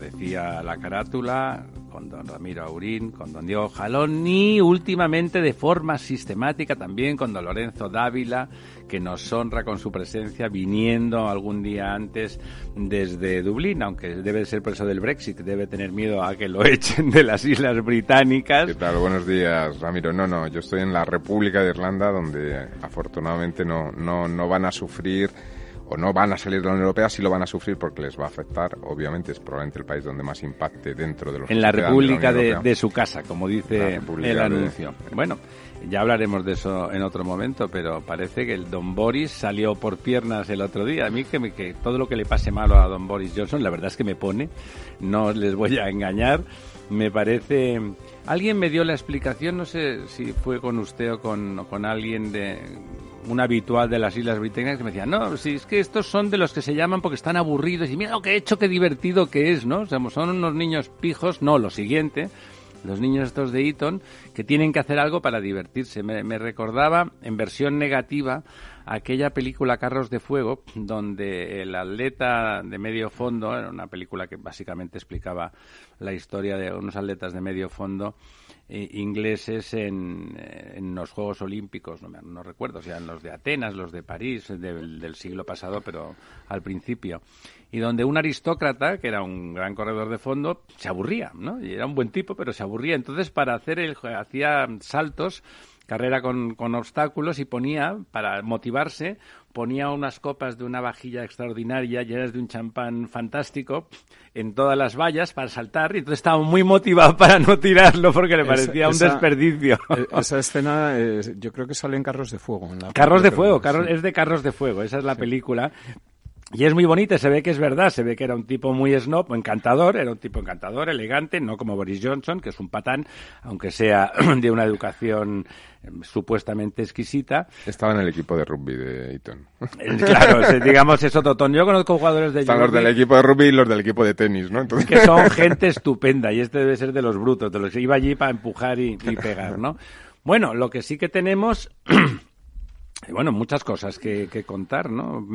Decía la carátula, con don Ramiro Aurín, con don Diego Jalón y últimamente de forma sistemática también con don Lorenzo Dávila, que nos honra con su presencia viniendo algún día antes desde Dublín, aunque debe ser preso del Brexit, debe tener miedo a que lo echen de las Islas Británicas. ¿Qué tal? Buenos días, Ramiro. No, no, yo estoy en la República de Irlanda, donde afortunadamente no, no, no van a sufrir o no van a salir de la Unión Europea, sí lo van a sufrir porque les va a afectar. Obviamente es probablemente el país donde más impacte dentro de los En la República de, su casa, como dice el anuncio. Bueno, ya hablaremos de eso en otro momento, pero parece que el Don Boris salió por piernas el otro día. A mí que, me, que todo lo que le pase malo a Don Boris Johnson, la verdad es que me pone, no les voy a engañar, me parece... Alguien me dio la explicación, no sé si fue con usted o con, con alguien de un habitual de las Islas Británicas que me decía, no, si es que estos son de los que se llaman porque están aburridos y mira lo que he hecho, qué divertido que es, ¿no? O sea, son unos niños pijos, no, lo siguiente, los niños estos de Eton, que tienen que hacer algo para divertirse. Me, me, recordaba, en versión negativa, aquella película Carros de Fuego, donde el atleta de medio fondo, era una película que básicamente explicaba la historia de unos atletas de medio fondo, eh, ingleses en, en, los Juegos Olímpicos, no, no recuerdo, si eran los de Atenas, los de París, del, siglo pasado, pero al principio. Y donde un aristócrata, que era un gran corredor de fondo, se aburría, ¿no? Era un buen tipo, pero se aburría. Entonces, para hacer el, hacía saltos carrera con, con, obstáculos y ponía, para motivarse, ponía unas copas de una vajilla extraordinaria llenas de un champán fantástico en todas las vallas para saltar y entonces estaba muy motivado para no tirarlo porque le parecía esa, un desperdicio. Eh, esa escena eh, yo creo que sale en Carros de Fuego. En la Carros de Fuego, Carros, sí. es de Carros de Fuego, esa es la sí. película. Y es muy bonita, se ve que es verdad, se ve que era un tipo muy snob, encantador, era un tipo encantador, elegante, no como Boris Johnson, que es un patán, aunque sea de una educación supuestamente exquisita. Estaba en el equipo de rugby de Eton. Claro, digamos es otro tono. Yo conozco jugadores de Están rugby, los del equipo de rugby y los del equipo de tenis, ¿no? Entonces... Que son gente estupenda y este debe ser de los brutos, de los que iba allí para empujar y, y pegar, ¿no? Bueno, lo que sí que tenemos... bueno, muchas cosas que, que, contar, ¿no?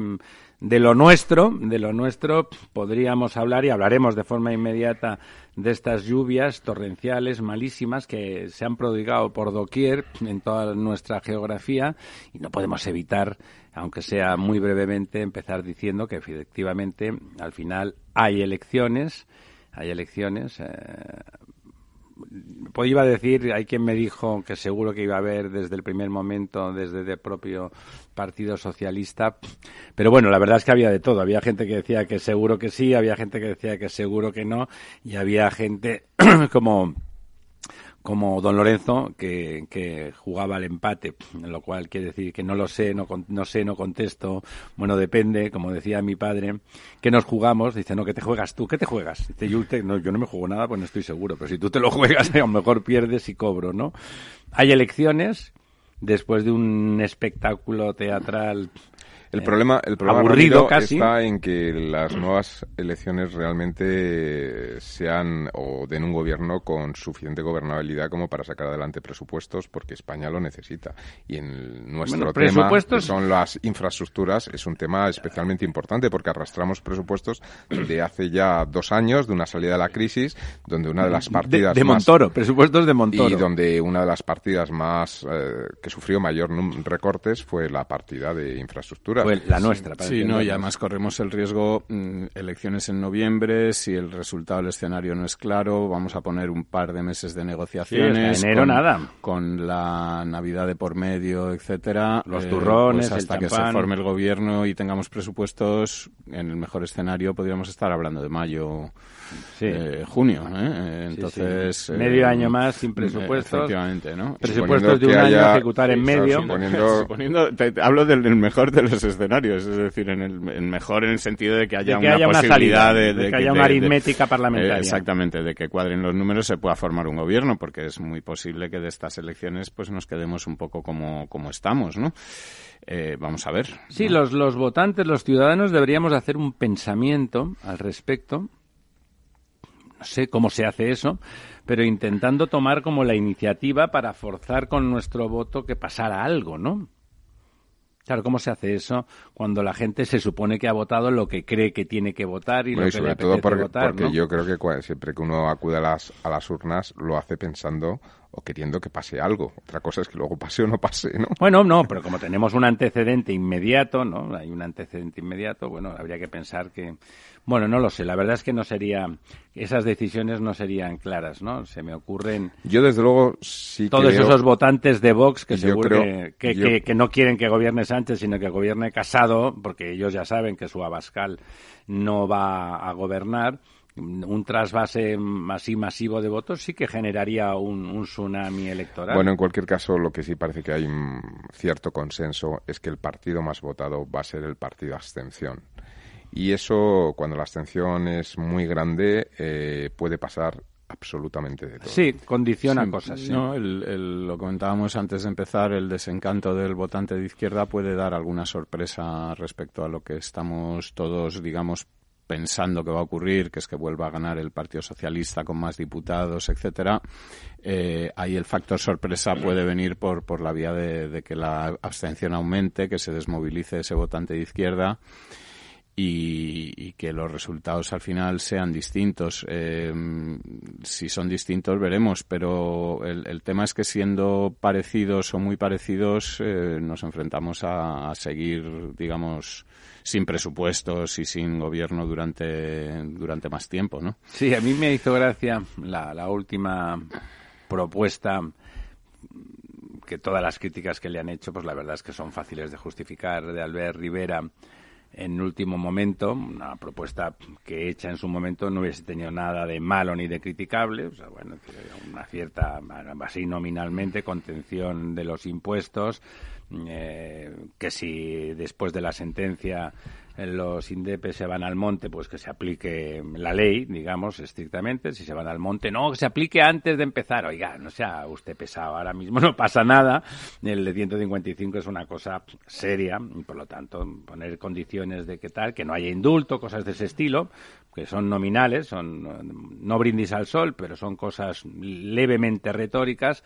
De lo nuestro, de lo nuestro podríamos hablar y hablaremos de forma inmediata de estas lluvias torrenciales malísimas que se han prodigado por doquier en toda nuestra geografía y no podemos evitar, aunque sea muy brevemente, empezar diciendo que efectivamente al final hay elecciones, hay elecciones. Eh, pues iba a decir, hay quien me dijo que seguro que iba a haber desde el primer momento, desde el propio Partido Socialista, pero bueno, la verdad es que había de todo. Había gente que decía que seguro que sí, había gente que decía que seguro que no, y había gente como como don Lorenzo, que, que, jugaba al empate, lo cual quiere decir que no lo sé, no, no sé, no contesto, bueno, depende, como decía mi padre, que nos jugamos, dice, no, que te juegas tú, ¿qué te juegas? Dice, yo, no, yo no me juego nada, pues no estoy seguro, pero si tú te lo juegas, a lo mejor pierdes y cobro, ¿no? Hay elecciones, después de un espectáculo teatral el problema, el problema aburrido casi. está en que las nuevas elecciones realmente sean o den un gobierno con suficiente gobernabilidad como para sacar adelante presupuestos, porque España lo necesita. Y en nuestro bueno, tema, que son las infraestructuras, es un tema especialmente importante porque arrastramos presupuestos de hace ya dos años, de una salida de la crisis, donde una de las partidas de, de más, Montoro, presupuestos de Montoro, y donde una de las partidas más eh, que sufrió mayor recortes fue la partida de infraestructuras fue la nuestra. sí, no, y además corremos el riesgo, mmm, elecciones en noviembre, si el resultado del escenario no es claro, vamos a poner un par de meses de negociaciones. Sí, enero con, nada. Con la Navidad de por medio, etcétera. Los turrones, eh, pues hasta que se forme el gobierno y tengamos presupuestos, en el mejor escenario podríamos estar hablando de mayo. Sí. Eh, junio, ¿eh? entonces sí, sí. medio año más sin presupuestos, efectivamente, ¿no? Presupuestos de un año haya, a ejecutar en medio. Suponiendo, suponiendo te, te hablo del, del, mejor de los escenarios, es decir, en el mejor en el sentido de que haya una posibilidad de, que haya una aritmética parlamentaria. exactamente, de que cuadren los números se pueda formar un gobierno, porque es muy posible que de estas elecciones pues nos quedemos un poco como, como estamos, ¿no? Eh, vamos a ver. Sí, los, los votantes, los ciudadanos deberíamos hacer un pensamiento al respecto. No sé cómo se hace eso, pero intentando tomar como la iniciativa para forzar con nuestro voto que pasara algo, ¿no? Claro, ¿cómo se hace eso cuando la gente se supone que ha votado lo que cree que tiene que votar y lo que sobre le todo porque, votar, porque yo creo que siempre que uno acude a las, a las urnas lo hace pensando o queriendo que pase algo. Otra cosa es que luego pase o no pase, ¿no? Bueno, no, pero como tenemos un antecedente inmediato, ¿no? Hay un antecedente inmediato, bueno, habría que pensar que... Bueno, no lo sé, la verdad es que no sería... Esas decisiones no serían claras, ¿no? Se me ocurren... Yo, desde luego, sí Todos esos votantes de Vox que seguro que, que, no quieren que gobierne Sánchez, sino que gobierne Casado, porque ellos ya saben que su Abascal no va a gobernar un trasvase así masivo de votos sí que generaría un, tsunami electoral. Bueno, en cualquier caso, lo que sí parece que hay cierto consenso es que el partido más votado va a ser el partido abstención. Y eso, cuando la abstención es muy grande, eh, puede pasar absolutamente de todo. Sí, condiciona cosas. No, lo comentábamos antes de empezar, el desencanto del votante de izquierda puede dar alguna sorpresa respecto a lo que estamos todos, digamos, pensando que va a ocurrir, que es que vuelva a ganar el Partido Socialista con más diputados, etcétera, eh, ahí el factor sorpresa puede venir por, por la vía de, que la abstención aumente, que se desmovilice ese votante de izquierda y, que los resultados al final sean distintos. Eh, si son distintos veremos, pero el, tema es que siendo parecidos o muy parecidos eh, nos enfrentamos a, a seguir, digamos, sin presupuestos y sin gobierno durante, durante más tiempo, ¿no? Sí, a mí me hizo gracia la, la última propuesta que todas las críticas que le han hecho, pues la verdad es que son fáciles de justificar, de Albert Rivera en último momento, una propuesta que hecha en su momento no hubiese tenido nada de malo ni de criticable, o sea, bueno, una cierta, así nominalmente, contención de los impuestos, eh, que si después de la sentencia los INDEPes se van al monte, pues que se aplique la ley, digamos, estrictamente. Si se van al monte, no, que se aplique antes de empezar. Oiga, no sea usted pesado, ahora mismo no pasa nada. El de 155 es una cosa seria y, por lo tanto, poner condiciones de que tal, que no haya indulto, cosas de ese estilo, que son nominales, son no brindis al sol, pero son cosas levemente retóricas,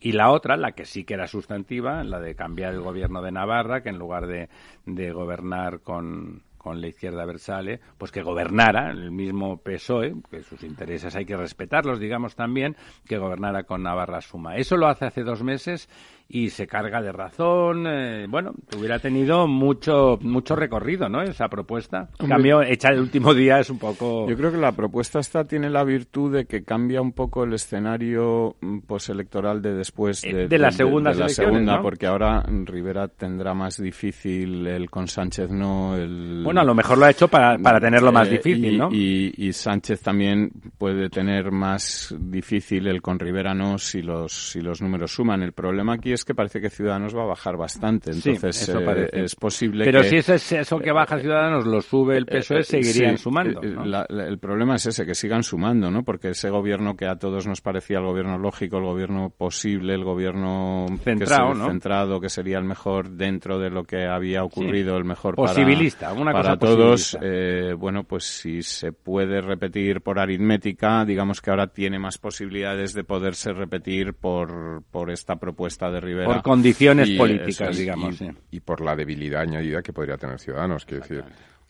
y la otra, la que sí que era sustantiva, la de cambiar el gobierno de Navarra, que en lugar de, de gobernar con, con la izquierda versale, pues que gobernara el mismo PSOE, que sus intereses hay que respetarlos, digamos también, que gobernara con Navarra Suma. Eso lo hace hace dos meses y se carga de razón. Eh, bueno, hubiera tenido mucho mucho recorrido, ¿no? Esa propuesta. En cambio, hecha el último día es un poco. Yo creo que la propuesta esta tiene la virtud de que cambia un poco el escenario mm, postelectoral de después eh, de, la segunda, la segunda, porque ahora Rivera tendrá más difícil el con Sánchez no el. Bueno, a lo mejor lo ha hecho para, para tenerlo más eh, difícil, ¿no? Y, y, Sánchez también puede tener más difícil el con Rivera no si los si los números suman. El problema aquí es es que parece que Ciudadanos va a bajar bastante. Entonces, eh, es posible Pero si es eso que baja Ciudadanos lo sube el PSOE, seguirían sumando. el problema es ese, que sigan sumando, ¿no? Porque ese gobierno que a todos nos parecía el gobierno lógico, el gobierno posible, el gobierno centrado, que, centrado que sería el mejor dentro de lo que había ocurrido, el mejor posibilista, para, una para todos. Eh, bueno, pues si se puede repetir por aritmética, digamos que ahora tiene más posibilidades de poderse repetir por, por esta propuesta de por condiciones políticas, digamos. Y, por la debilidad añadida que podría tener Ciudadanos, quiero decir,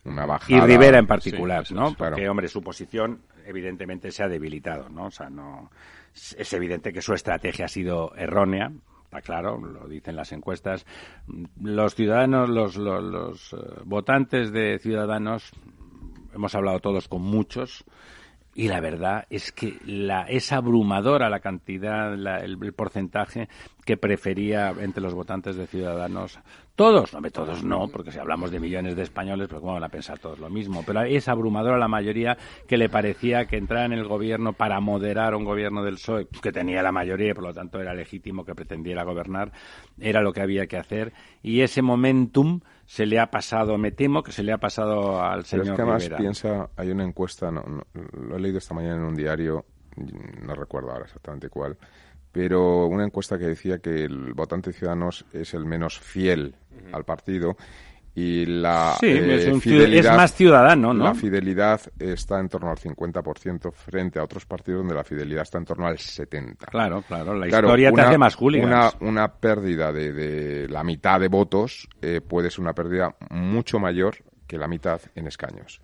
una bajada. Y Rivera en particular, ¿no? Porque, hombre, su posición evidentemente se ha debilitado, ¿no? O sea, no. Es evidente que su estrategia ha sido errónea, está claro, lo dicen las encuestas. Los ciudadanos, los, los, eh, votantes de Ciudadanos, hemos hablado todos con muchos, y la verdad es que la, es abrumadora la cantidad, el, porcentaje que prefería entre los votantes de Ciudadanos. Todos, no, todos no, porque si hablamos de millones de españoles, pues cómo van a pensar todos lo mismo. Pero es abrumadora la mayoría que le parecía que entrar en el gobierno para moderar un gobierno del PSOE, que tenía la mayoría y por lo tanto era legítimo que pretendiera gobernar, era lo que había que hacer. Y ese momentum se le ha pasado, me temo que se le ha pasado al señor Pero es que además piensa, hay una encuesta, no, lo he leído esta mañana en un diario, no recuerdo ahora exactamente cuál, pero una encuesta que decía que el votante Ciudadanos es el menos fiel al partido y la eh, fidelidad, es más ciudadano, ¿no? La fidelidad está en torno al 50% frente a otros partidos donde la fidelidad está en torno al 70%. Claro, claro, la historia te hace más Una, una pérdida de, la mitad de votos eh, puede ser una pérdida mucho mayor que la mitad en escaños.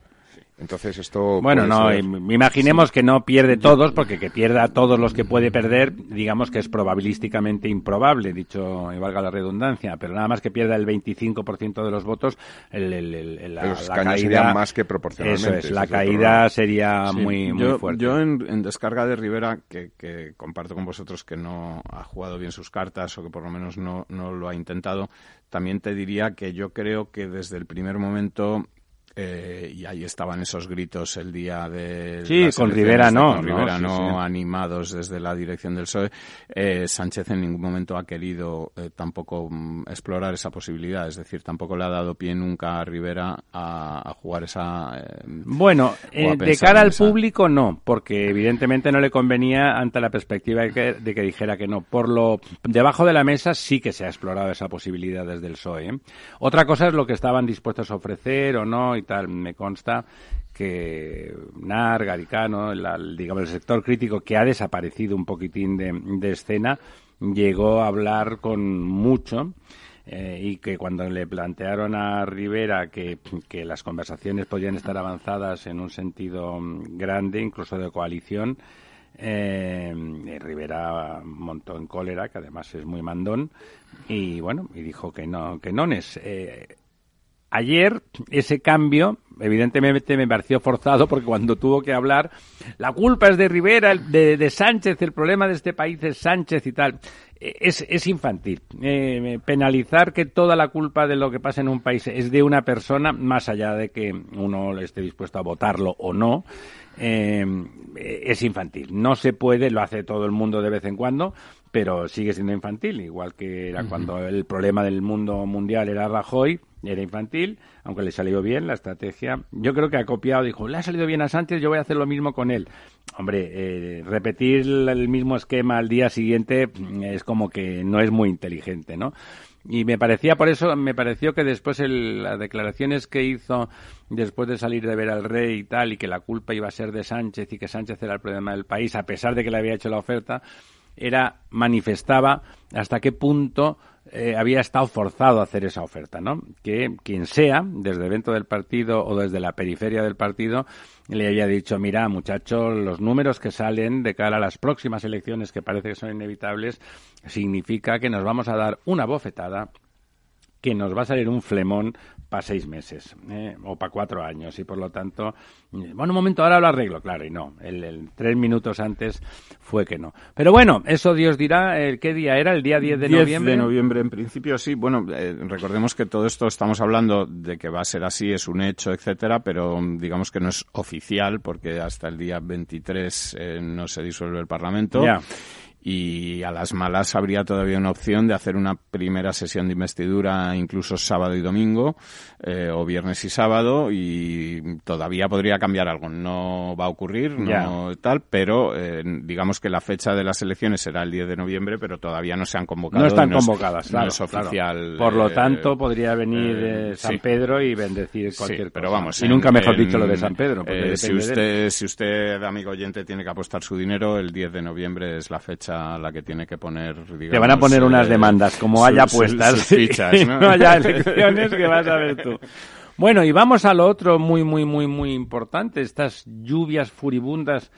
Entonces esto... Bueno, no, imaginemos que no pierde todos, porque que pierda todos los que puede perder, digamos que es probabilísticamente improbable, dicho y valga la redundancia, pero nada más que pierda el 25% de los votos, el, el, la, caída... más que proporcionalmente. Eso es, la caída sería muy, muy fuerte. Yo en, descarga de Rivera, que, que comparto con vosotros que no ha jugado bien sus cartas o que por lo menos no, no lo ha intentado, también te diría que yo creo que desde el primer momento eh, y ahí estaban esos gritos el día de sí con Rivera no con Rivera no, animados desde la dirección del PSOE. Eh, Sánchez en ningún momento ha querido eh, tampoco mm, explorar esa posibilidad. Es decir tampoco le ha dado pie nunca a Rivera a, jugar esa bueno de cara al público no porque evidentemente no le convenía ante la perspectiva de que, de que, dijera que no. Por lo debajo de la mesa sí que se ha explorado esa posibilidad desde el PSOE otra cosa es lo que estaban dispuestos a ofrecer o no tal. Me consta que NAR, Garicano, el, digamos, el sector crítico que ha desaparecido un poquitín de, escena, llegó a hablar con mucho. Eh, y que cuando le plantearon a Rivera que, las conversaciones podían estar avanzadas en un sentido grande, incluso de coalición, eh, Rivera montó en cólera, que además es muy mandón, y bueno, y dijo que no, que no es. Eh, Ayer ese cambio, evidentemente me pareció forzado porque cuando tuvo que hablar, la culpa es de Rivera, de, Sánchez, el problema de este país es Sánchez y tal. E, es, es infantil. Eh, penalizar que toda la culpa de lo que pasa en un país es de una persona, más allá de que uno esté dispuesto a votarlo o no, eh, es infantil. No se puede, lo hace todo el mundo de vez en cuando, pero sigue siendo infantil, igual que era cuando el problema del mundo mundial era Rajoy, era infantil, aunque le salió bien la estrategia. Yo creo que ha copiado, dijo, le ha salido bien a Sánchez, yo voy a hacer lo mismo con él. Hombre, eh, repetir el mismo esquema al día siguiente mm, es como que no es muy inteligente, ¿no? Y me parecía, por eso, me pareció que después las declaraciones que hizo después de salir de ver al rey y tal, y que la culpa iba a ser de Sánchez y que Sánchez era el problema del país, a pesar de que le había hecho la oferta, era, manifestaba hasta qué punto eh, había estado forzado a hacer esa oferta, ¿no? Que quien sea, desde dentro del partido o desde la periferia del partido, le había dicho, mira, muchachos, los números que salen de cara a las próximas elecciones, que parece que son inevitables, significa que nos vamos a dar una bofetada que nos va a salir un flemón para seis meses ¿eh? o para cuatro años y por lo tanto, bueno, un momento, ahora lo arreglo, claro, y no, el, tres minutos antes fue que no. Pero bueno, eso Dios dirá, el ¿qué día era? ¿El día 10 de 10 noviembre? de noviembre, en principio sí. Bueno, eh, recordemos que todo esto estamos hablando de que va a ser así, es un hecho, etcétera, pero digamos que no es oficial porque hasta el día 23 eh, no se disuelve el Parlamento. Ya y a las malas habría todavía una opción de hacer una primera sesión de investidura incluso sábado y domingo eh, o viernes y sábado y todavía podría cambiar algo. No va a ocurrir, no tal, pero eh, digamos que la fecha de las elecciones será el 10 de noviembre, pero todavía no se han convocado. No están convocadas, no es oficial. Por lo eh, tanto, podría venir San Pedro y bendecir cualquier pero vamos. Y nunca mejor dicho lo de San Pedro. si usted, si usted, amigo oyente, tiene que apostar su dinero, el 10 de noviembre es la fecha la que tiene que poner. Digamos, te van a poner unas eh, demandas, como haya puestas. ¿no? haya elecciones que vas a ver tú. Bueno, y vamos a lo otro muy, muy, muy, muy importante, estas lluvias furibundas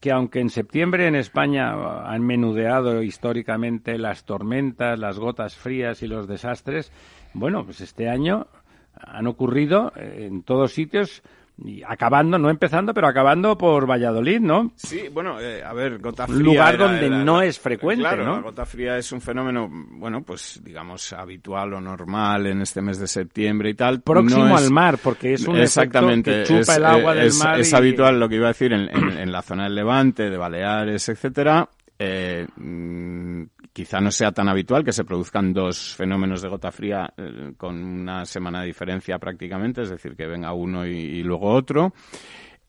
que aunque en septiembre en España han menudeado históricamente las tormentas, las gotas frías y los desastres, bueno, pues este año han ocurrido en todos sitios y acabando, no empezando, pero acabando por Valladolid, ¿no? Sí, bueno, eh, a ver, gota fría. Un lugar donde no es frecuente, claro, ¿no? La gota fría es un fenómeno, bueno, pues digamos habitual o normal en este mes de septiembre y tal. Próximo al mar, porque es un exactamente, que chupa el agua del mar. Es habitual lo que iba a decir en, en, la zona del Levante, de Baleares, etcétera. Eh, mm, quizá no sea tan habitual que se produzcan dos fenómenos de gota fría eh, con una semana de diferencia prácticamente, es decir, que venga uno y, luego otro.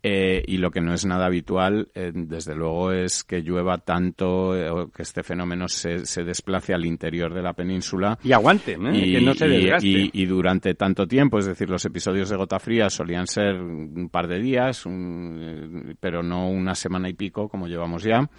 Eh, y lo que no es nada habitual, eh, desde luego, es que llueva tanto o que este fenómeno se, se, desplace al interior de la península. Y aguante, y, que no se desgaste. Y, durante tanto tiempo, es decir, los episodios de gota fría solían ser un par de días, pero no una semana y pico, como llevamos ya.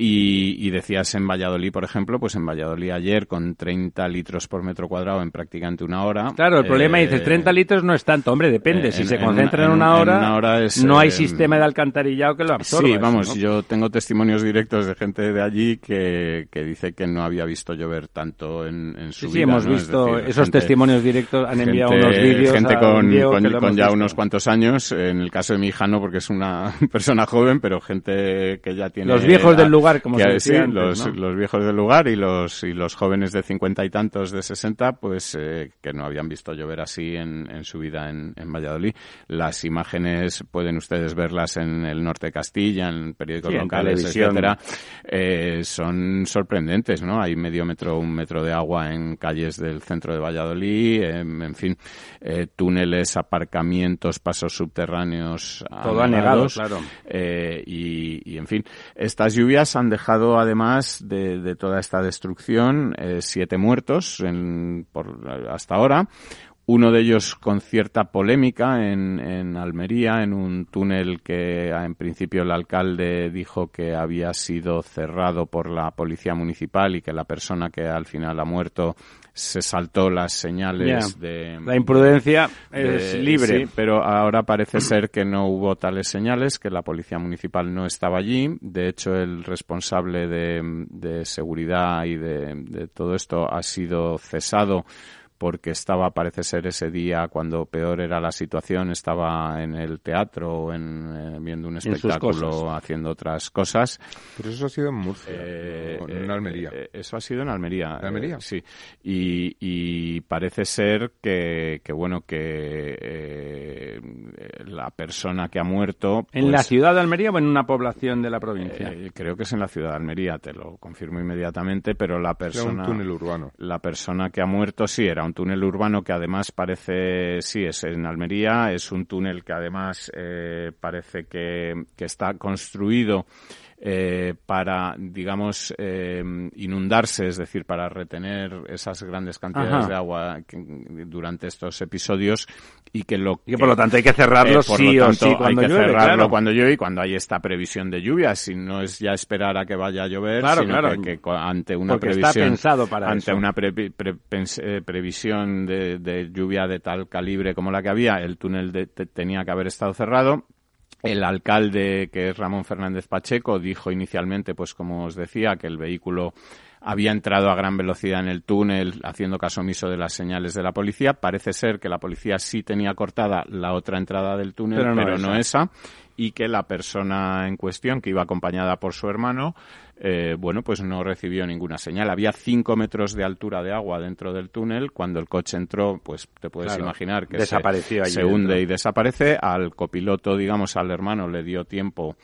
Y, decías en Valladolid, por ejemplo, pues en Valladolid ayer con 30 litros por metro cuadrado en prácticamente una hora. Claro, el problema es dices, 30 litros no es tanto, hombre, depende. si se concentra en, una hora, no hay eh, sistema de alcantarillado que lo absorba. Sí, vamos, yo tengo testimonios directos de gente de allí que, que dice que no había visto llover tanto en, en su vida. Sí, hemos visto esos testimonios directos, han enviado unos vídeos. Gente con, con, ya unos cuantos años, en el caso de mi hija no, porque es una persona joven, pero gente que ya tiene... Los viejos del lugar como se los, los, viejos del lugar y los, y los jóvenes de cincuenta y tantos, de sesenta, pues eh, que no habían visto llover así en, en su vida en, en, Valladolid. Las imágenes pueden ustedes verlas en el norte de Castilla, en periódicos locales, etcétera. Eh, son sorprendentes, ¿no? Hay medio metro, un metro de agua en calles del centro de Valladolid, en fin, eh, túneles, aparcamientos, pasos subterráneos. Todo anegado, claro. y, y, en fin, estas lluvias han dejado, además de, toda esta destrucción, eh, siete muertos en, por, hasta ahora. Uno de ellos con cierta polémica en, en, Almería, en un túnel que en principio el alcalde dijo que había sido cerrado por la policía municipal y que la persona que al final ha muerto se saltó las señales de... La imprudencia es libre. Sí, pero ahora parece ser que no hubo tales señales, que la policía municipal no estaba allí. De hecho, el responsable de, de seguridad y de, de todo esto ha sido cesado porque estaba, parece ser, ese día cuando peor era la situación, estaba en el teatro en, eh, viendo un espectáculo, haciendo otras cosas. Pero eso ha sido en Murcia, eh, en Almería. Eh, eso ha sido en Almería. ¿En Almería? sí. Y, y, parece ser que, que bueno, que la persona que ha muerto... ¿En la pues, ciudad de Almería o en una población de la provincia? creo que es en la ciudad de Almería, te lo confirmo inmediatamente, pero la persona... Era un túnel urbano. La persona que ha muerto sí era un túnel urbano que además parece, sí, es en Almería, es un túnel que además eh, parece que, que está construido eh, para, digamos, eh, inundarse, es decir, para retener esas grandes cantidades de agua durante estos episodios y que lo y por lo tanto hay que cerrarlo eh, sí o sí cuando hay que cerrarlo cuando llueve y cuando hay esta previsión de lluvia. Si no es ya esperar a que vaya a llover sino Que, ante una previsión ante una previsión de, lluvia de tal calibre como la que había el túnel tenía que haber estado cerrado el alcalde, que es Ramón Fernández Pacheco, dijo inicialmente, pues como os decía, que el vehículo había entrado a gran velocidad en el túnel haciendo caso omiso de las señales de la policía. Parece ser que la policía sí tenía cortada la otra entrada del túnel, pero no, esa. Y que la persona en cuestión, que iba acompañada por su hermano, eh, bueno, pues no recibió ninguna señal. Había cinco metros de altura de agua dentro del túnel. Cuando el coche entró, pues te puedes imaginar que Desapareció se, se hunde y desaparece. Al copiloto, digamos, al hermano, le dio tiempo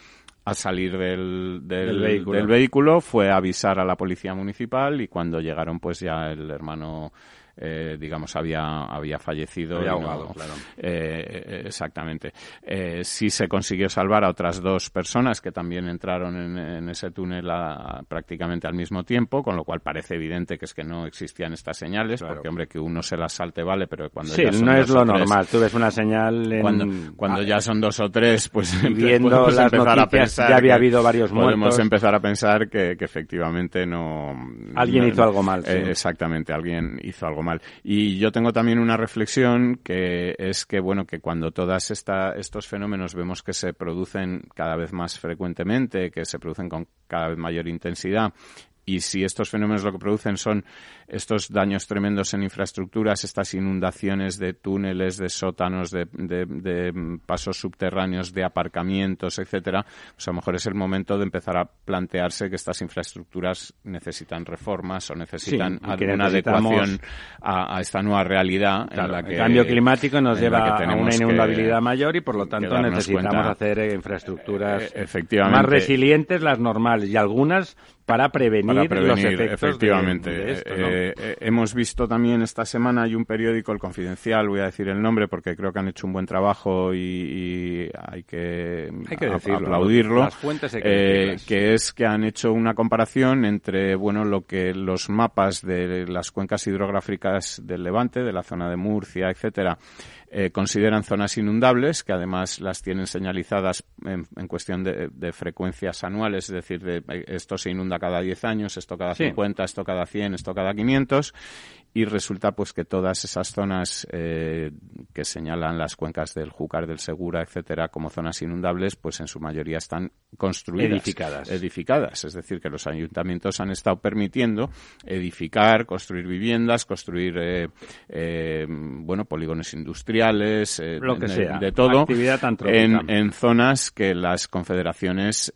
a salir del, del, vehículo. fue a avisar a la policía municipal y cuando llegaron pues ya el hermano eh, digamos, había, había fallecido. Había ahogado, claro. Eh, exactamente. Eh, sí se consiguió salvar a otras dos personas que también entraron en, ese túnel prácticamente al mismo tiempo, con lo cual parece evidente que es que no existían estas señales, porque, hombre, que uno se las salte vale, pero cuando sí, no es lo normal. Tú ves una señal en... Cuando, cuando ya son dos o tres, pues viendo las noticias ya había habido varios muertos. Podemos empezar a pensar que, que efectivamente no... Alguien hizo algo mal. Eh, exactamente, alguien hizo algo Y yo tengo también una reflexión que es que, bueno, que cuando esta, estos fenómenos vemos que se producen cada vez más frecuentemente, que se producen con cada vez mayor intensidad, y si estos fenómenos lo que producen son estos daños tremendos en infraestructuras, estas inundaciones de túneles, de sótanos, de, de, pasos subterráneos, de aparcamientos, etcétera, pues a lo mejor es el momento de empezar a plantearse que estas infraestructuras necesitan reformas o necesitan alguna adecuación a, esta nueva realidad en la que el cambio climático nos lleva a una inundabilidad mayor y por lo tanto necesitamos hacer infraestructuras efectivamente, más resilientes las normales y algunas para prevenir, los efectos. Efectivamente. Eh, eh, hemos visto también esta semana, hay un periódico, El Confidencial, voy a decir el nombre porque creo que han hecho un buen trabajo y, hay que, aplaudirlo. Eh, que es que han hecho una comparación entre bueno lo que los mapas de las cuencas hidrográficas del Levante, de la zona de Murcia, etcétera, eh, consideran zonas inundables, que además las tienen señalizadas en, cuestión de, frecuencias anuales, es decir, de, esto se inunda cada 10 años, esto cada 50, esto cada 100, esto cada 500, y resulta pues que todas esas zonas eh, que señalan las cuencas del Júcar, del Segura, etcétera, como zonas inundables, pues en su mayoría están construidas, edificadas, edificadas, es decir, que los ayuntamientos han estado permitiendo edificar, construir viviendas, construir eh, eh, bueno polígonos industriales, lo que de, sea, de todo, actividad en, en, zonas que las confederaciones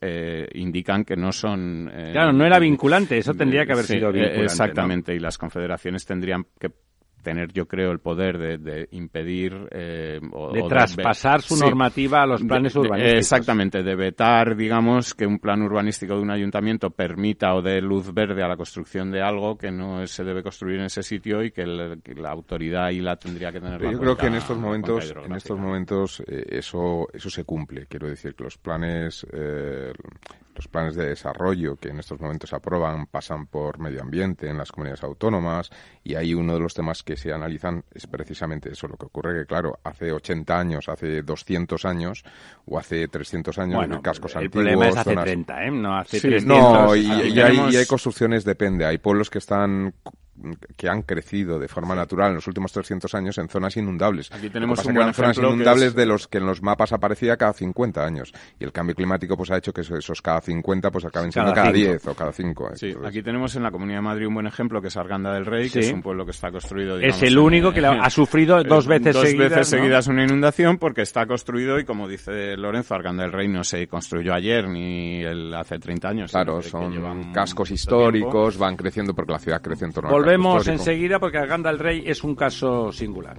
indican que no son claro, no era vinculante, eso tendría que haber sido vinculante, exactamente, y las confederaciones tendrían que tener, yo creo, el poder de, impedir eh, o, de traspasar su normativa a los planes urbanísticos. Exactamente, de vetar, digamos, que un plan urbanístico de un ayuntamiento permita o dé luz verde a la construcción de algo que no se debe construir en ese sitio y que, la autoridad ahí la tendría que tener. Yo creo que en estos momentos, en estos momentos eh, eso eso se cumple. Quiero decir que los planes eh, los planes de desarrollo que en estos momentos se aprueban pasan por medio ambiente en las comunidades autónomas y ahí uno de los temas que se analizan es precisamente eso. Lo que ocurre que, claro, hace 80 años, hace 200 años o hace 300 años en cascos el antiguos... problema es hace 30, ¿eh? No hace sí, No, y, y, hay, y hay construcciones, depende. Hay pueblos que están que han crecido de forma natural en los últimos 300 años en zonas inundables. Aquí tenemos un buen zonas inundables de los que en los mapas aparecía cada 50 años. Y el cambio climático pues ha hecho que esos cada 50 pues acaben siendo cada, 10 o cada 5. Sí, aquí tenemos en la Comunidad de Madrid un buen ejemplo que es Arganda del Rey, que es un pueblo que está construido... es el único que ha sufrido dos veces dos seguidas, veces seguidas una inundación porque está construido y como dice Lorenzo, Arganda del Rey no se construyó ayer ni el, hace 30 años. Claro, son cascos históricos, van creciendo porque la ciudad crece en torno Volvemos enseguida porque Arganda el Rey es un caso singular.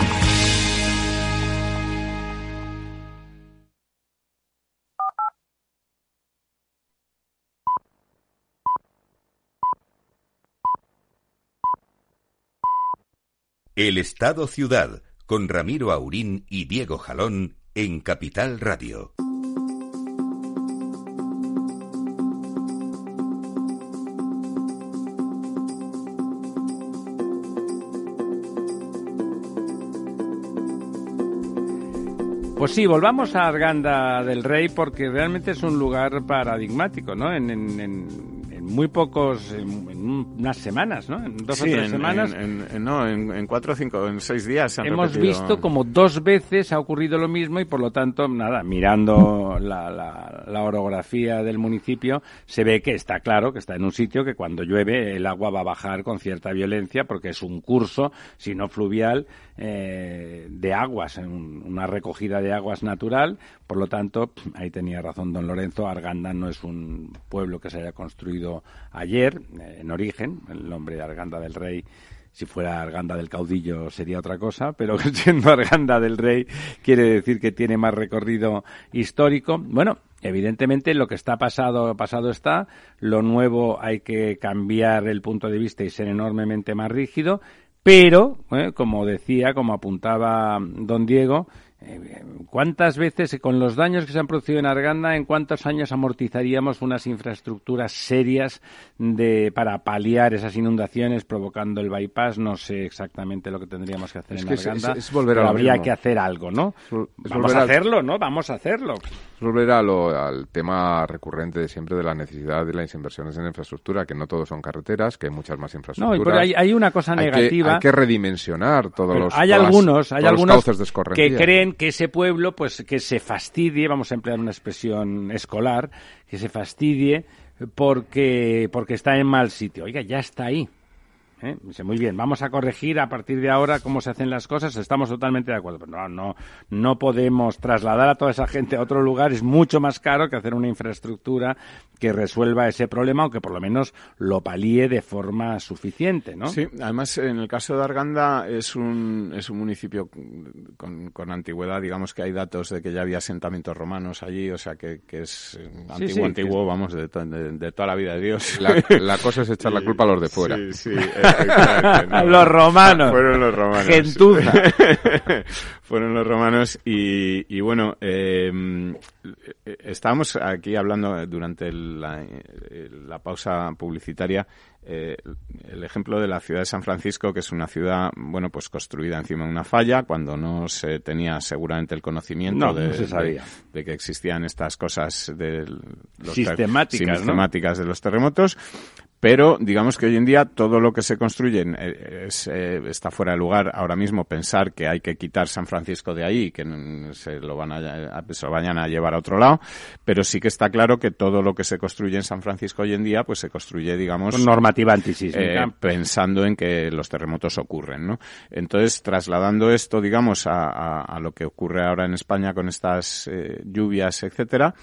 El Estado Ciudad, con Ramiro Aurín y Diego Jalón en Capital Radio. Pues sí, volvamos a Arganda del Rey porque realmente es un lugar paradigmático, ¿no? En, muy pocos, en, unas semanas, ¿no? En dos o tres semanas. no, en, cuatro o cinco, en seis días. hemos visto como dos veces ha ocurrido lo mismo y por lo tanto, nada, mirando la, la, orografía del municipio, se ve que está claro que está en un sitio que cuando llueve el agua va a bajar con cierta violencia porque es un curso, si no fluvial, eh, de aguas, una recogida de aguas natural. Por lo tanto, ahí tenía razón don Lorenzo, Arganda no es un pueblo que se haya construido ayer, eh, en origen, el nombre de Arganda del Rey si fuera Arganda del Caudillo sería otra cosa, pero siendo Arganda del Rey quiere decir que tiene más recorrido histórico. Bueno, evidentemente lo que está pasado, pasado está, lo nuevo hay que cambiar el punto de vista y ser enormemente más rígido, pero, eh, como decía, como apuntaba don Diego, ¿Cuántas veces, con los daños que se han producido en Arganda, en cuántos años amortizaríamos unas infraestructuras serias de, para paliar esas inundaciones provocando el bypass? No sé exactamente lo que tendríamos que hacer en Arganda, es, volver pero habría que hacer algo, ¿no? Vamos a hacerlo, ¿no? Vamos a hacerlo. Es volver al tema recurrente de siempre de la necesidad de las inversiones en infraestructura, que no todos son carreteras, que hay muchas más infraestructuras. No, pero hay, una cosa negativa. hay que redimensionar todos los Hay algunos, hay algunos que creen que ese pueblo, pues que se fastidie, vamos a emplear una expresión escolar, que se fastidie porque, porque está en mal sitio. Oiga, ya está ahí. ¿Eh? Dice, muy bien, vamos a corregir a partir de ahora cómo se hacen las cosas, estamos totalmente de acuerdo. Pero no, no, no podemos trasladar a toda esa gente a otro lugar, es mucho más caro que hacer una infraestructura que resuelva ese problema o que por lo menos lo palíe de forma suficiente, ¿no? Sí, además en el caso de Arganda es un, es un municipio con, con antigüedad, digamos que hay datos de que ya había asentamientos romanos allí, o sea que, que es antiguo, antiguo, vamos, de, de, toda la vida de Dios. La, cosa es echar la culpa a los de fuera. Sí, sí, los romanos. Fueron los romanos. Gentuza. Fueron los romanos y, bueno, eh, estábamos aquí hablando durante la, la pausa publicitaria eh, el ejemplo de la ciudad de San Francisco, que es una ciudad, bueno, pues construida encima de una falla, cuando no se tenía seguramente el conocimiento de, de, que existían estas cosas de los sistemáticas, de los terremotos, pero digamos que hoy en día todo lo que se construye eh, eh, está fuera de lugar. Ahora mismo pensar que hay que quitar San Francisco de ahí, que se lo, van a, se lo vayan a llevar a otro lado, pero sí que está claro que todo lo que se construye en San Francisco hoy en día, pues se construye, digamos, Con normativa antisísmica, eh, pensando en que los terremotos ocurren, ¿no? Entonces, trasladando esto, digamos, a, a, lo que ocurre ahora en España con estas lluvias, etcétera,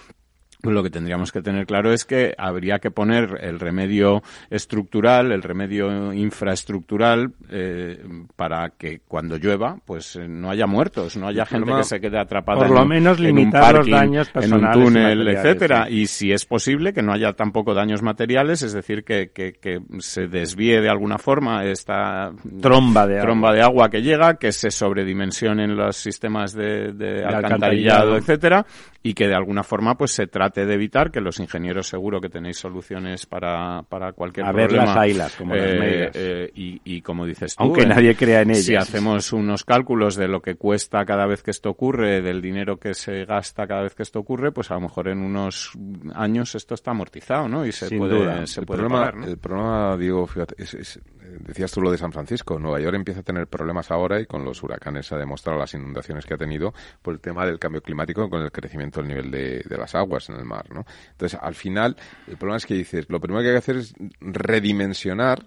lo que tendríamos que tener claro es que habría que poner el remedio estructural, el remedio infraestructural, eh, para que cuando llueva, pues eh, no haya muertos, no haya gente que se quede atrapada por en, lo menos limitar los daños en un túnel, etcétera. Y si es posible que no haya tampoco daños materiales, es decir, que, que, que se desvíe de alguna forma esta tromba de tromba de agua que llega, que se sobredimensionen los sistemas de, de alcantarillado, alcantarillado, etcétera, y que de alguna forma pues se trate de evitar que los ingenieros seguro que tenéis soluciones para, para cualquier a problema. ver las ailas como las eh, eh, y, y, como dices tú, aunque nadie crea en ellas. Si hacemos unos cálculos de lo que cuesta cada vez que esto ocurre, del dinero que se gasta cada vez que esto ocurre, pues a lo mejor en unos años esto está amortizado, ¿no? Y se Sin puede, duda. Se el puede problema, pagar, ¿no? el problema, digo, fíjate, es, decías tú lo de San Francisco. Nueva York empieza a tener problemas ahora y con los huracanes ha demostrado las inundaciones que ha tenido por el tema del cambio climático con el crecimiento del nivel de, de las aguas en el mar, ¿no? Entonces, al final, el problema es que dices, lo primero que hay que hacer es redimensionar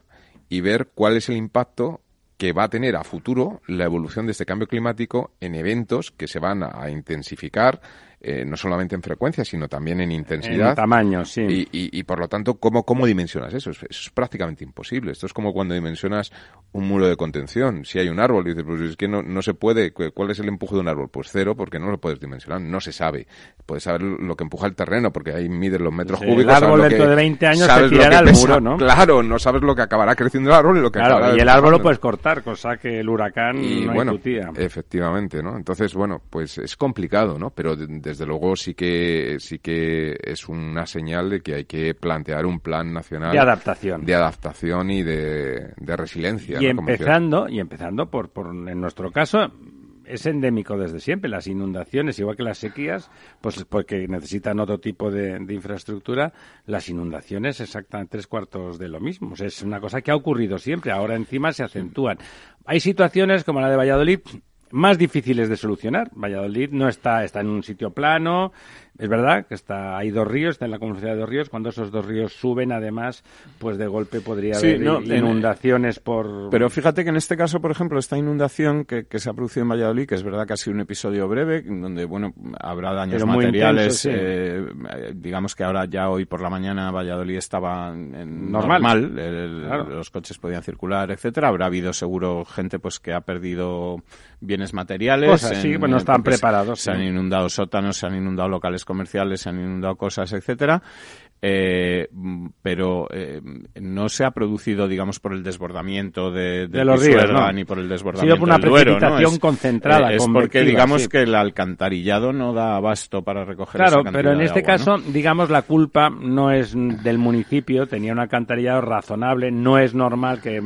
y ver cuál es el impacto que va a tener a futuro la evolución de este cambio climático en eventos que se van a intensificar eh, no solamente en frecuencia, sino también en intensidad. En tamaño, sí. Y, y, por lo tanto, ¿cómo, cómo dimensionas eso? eso? es prácticamente imposible. Esto es como cuando dimensionas un muro de contención. Si hay un árbol, y dices, pues es que no, no se puede. ¿Cuál es el empuje de un árbol? Pues cero, porque no lo puedes dimensionar. No se sabe. Puedes saber lo que empuja el terreno, porque ahí miden los metros cúbicos. El árbol dentro de 20 años se tirará al muro, ¿no? Claro, no sabes lo que acabará creciendo el árbol y lo que claro, Y el árbol lo puedes cortar, cosa que el huracán y, no bueno, Efectivamente, ¿no? Entonces, bueno, pues es complicado, ¿no? Pero desde luego sí que sí que es una señal de que hay que plantear un plan nacional de adaptación, de adaptación y de, resiliencia. Y empezando y empezando por, por en nuestro caso es endémico desde siempre. Las inundaciones, igual que las sequías, pues porque necesitan otro tipo de, infraestructura, las inundaciones exactamente tres cuartos de lo mismo. es una cosa que ha ocurrido siempre. Ahora encima se acentúan. Hay situaciones como la de Valladolid más difíciles de solucionar. Valladolid no está, está en un sitio plano, es verdad que está, hay dos ríos, está en la comunidad de dos ríos. Cuando esos dos ríos suben, además, pues de golpe podría haber inundaciones por. Pero fíjate que en este caso, por ejemplo, esta inundación que, se ha producido en Valladolid, que es verdad que ha sido un episodio breve, donde, bueno, habrá daños materiales. Eh, digamos que ahora ya hoy por la mañana Valladolid estaba en normal, los coches podían circular, etcétera. Habrá habido seguro gente pues que ha perdido bienes materiales. sí, bueno, están preparados. Se han inundado sótanos, se han inundado locales comerciales, se han inundado cosas, etcétera. Eh, pero eh, no se ha producido, digamos, por el desbordamiento de, los ríos, ni por el desbordamiento por una del Duero, precipitación concentrada. Eh, es porque, digamos, que el alcantarillado no da abasto para recoger Claro, pero en este caso, digamos, la culpa no es del municipio, tenía un alcantarillado razonable, no es normal que,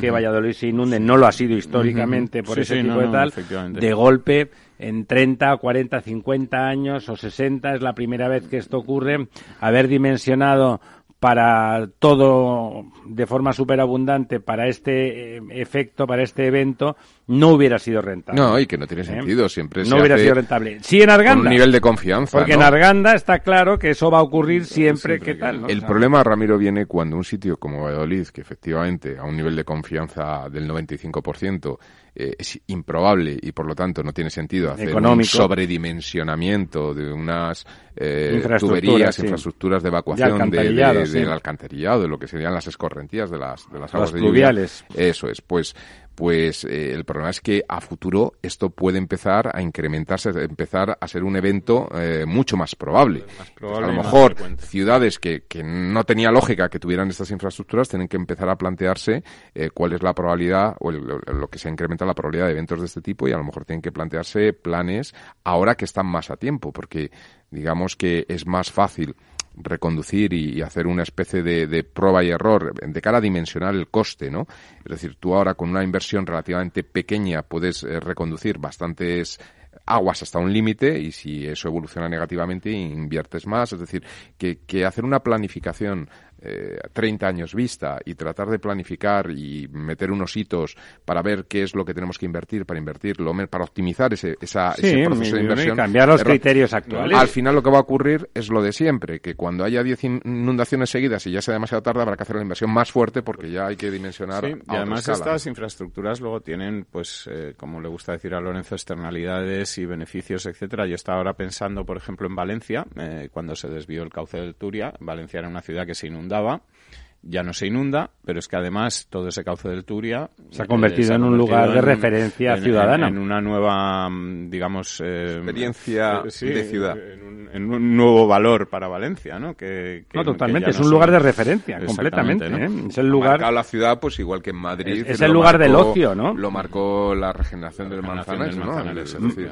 que Valladolid se inunde, no lo ha sido históricamente por ese tipo de tal, de golpe en 30, 40, 50 años o 60 es la primera vez que esto ocurre, haber dimensionado para todo de forma superabundante para este eh, efecto, para este evento, no hubiera sido rentable. No, y que no tiene ¿Eh? sentido, siempre No hubiera sido rentable. Sí en Arganda. un nivel de confianza. Porque en Arganda está claro que eso va a ocurrir siempre, que tal. El problema, Ramiro, viene cuando un sitio como Valladolid, que efectivamente a un nivel de confianza del 95%, eh, es improbable y por lo tanto no tiene sentido hacer un sobredimensionamiento de unas eh, tuberías, infraestructuras de evacuación de, del alcantarillado, de lo que serían las escorrentías de las, de las aguas de lluvia. Eso es, pues pues eh, el problema es que a futuro esto puede empezar a incrementarse, empezar a ser un evento eh, mucho más probable. a lo mejor ciudades que, que, no tenía lógica que tuvieran estas infraestructuras tienen que empezar a plantearse eh, cuál es la probabilidad o lo que se incrementa la probabilidad de eventos de este tipo y a lo mejor tienen que plantearse planes ahora que están más a tiempo, porque digamos que es más fácil reconducir y, hacer una especie de, prueba y error de cara a dimensionar el coste, ¿no? Es decir, tú ahora con una inversión relativamente pequeña puedes eh, reconducir bastantes aguas hasta un límite y si eso evoluciona negativamente inviertes más. Es decir, que, que hacer una planificación eh, 30 años vista y tratar de planificar y meter unos hitos para ver qué es lo que tenemos que invertir para invertirlo, para optimizar ese, esa, ese proceso de inversión. cambiar los criterios actuales. Al final lo que va a ocurrir es lo de siempre, que cuando haya 10 inundaciones seguidas y ya sea demasiado tarde habrá que hacer la inversión más fuerte porque ya hay que dimensionar. Sí, y además estas infraestructuras luego tienen, pues, eh, como le gusta decir a Lorenzo, externalidades y beneficios, etcétera. Yo estaba ahora pensando, por ejemplo, en Valencia, eh, cuando se desvió el cauce del Turia. Valencia era una ciudad que se inundaba ya no se inunda, pero es que además todo ese cauce del Turia se ha convertido, en un lugar de referencia ciudadana. En, una nueva, mm, digamos, eh, experiencia eh, de ciudad. En un, nuevo valor para Valencia, ¿no? Que, no, totalmente, es un lugar de referencia, completamente. ¿eh? Es el lugar. la ciudad, pues igual que en Madrid. Es, el lugar del ocio, ¿no? Lo marcó la regeneración del Manzanares, ¿no?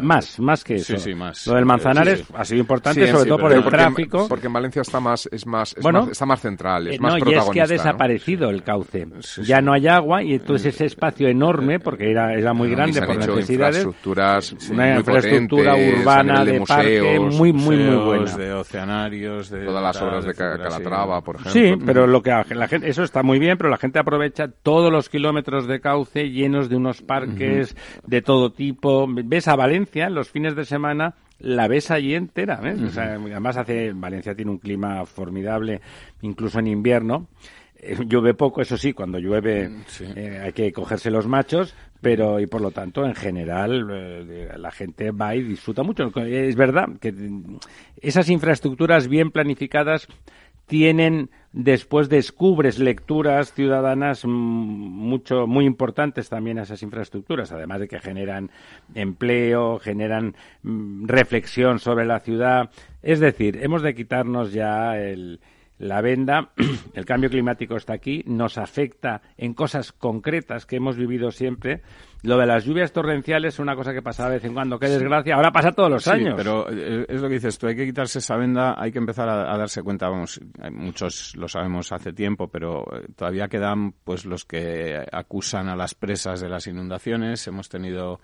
más, más que eso. Sí, sí, más. Lo del Manzanares ha sido importante, sobre todo por el tráfico. porque en Valencia está más, es más, está más central, es más protagonista ha desaparecido el cauce. ya no hay agua y entonces ese espacio enorme, porque era, era muy grande por necesidades, infraestructuras una infraestructura urbana de, parque muy, muy, muy buena. de oceanarios, de todas las obras de Calatrava, por ejemplo. Sí, pero lo que la gente, eso está muy bien, pero la gente aprovecha todos los kilómetros de cauce llenos de unos parques de todo tipo. Ves a Valencia los fines de semana la ves allí entera. además hace Valencia tiene un clima formidable, incluso en invierno. eh, llueve poco, eso sí, cuando llueve mm, eh, hay que cogerse los machos, pero y por lo tanto en general eh, la gente va y disfruta mucho. Es verdad que esas infraestructuras bien planificadas tienen después descubres lecturas ciudadanas mucho muy importantes también a esas infraestructuras además de que generan empleo generan mm, reflexión sobre la ciudad. Es decir hemos de quitarnos ya el la venda, el cambio climático está aquí, nos afecta en cosas concretas que hemos vivido siempre. Lo de las lluvias torrenciales es una cosa que pasa de vez en cuando, qué desgracia, ahora pasa todos los años. Pero eh, es lo que dices tú, hay que quitarse esa venda, hay que empezar a, darse cuenta, vamos, muchos lo sabemos hace tiempo, pero eh, todavía quedan pues los que acusan a las presas de las inundaciones. Hemos tenido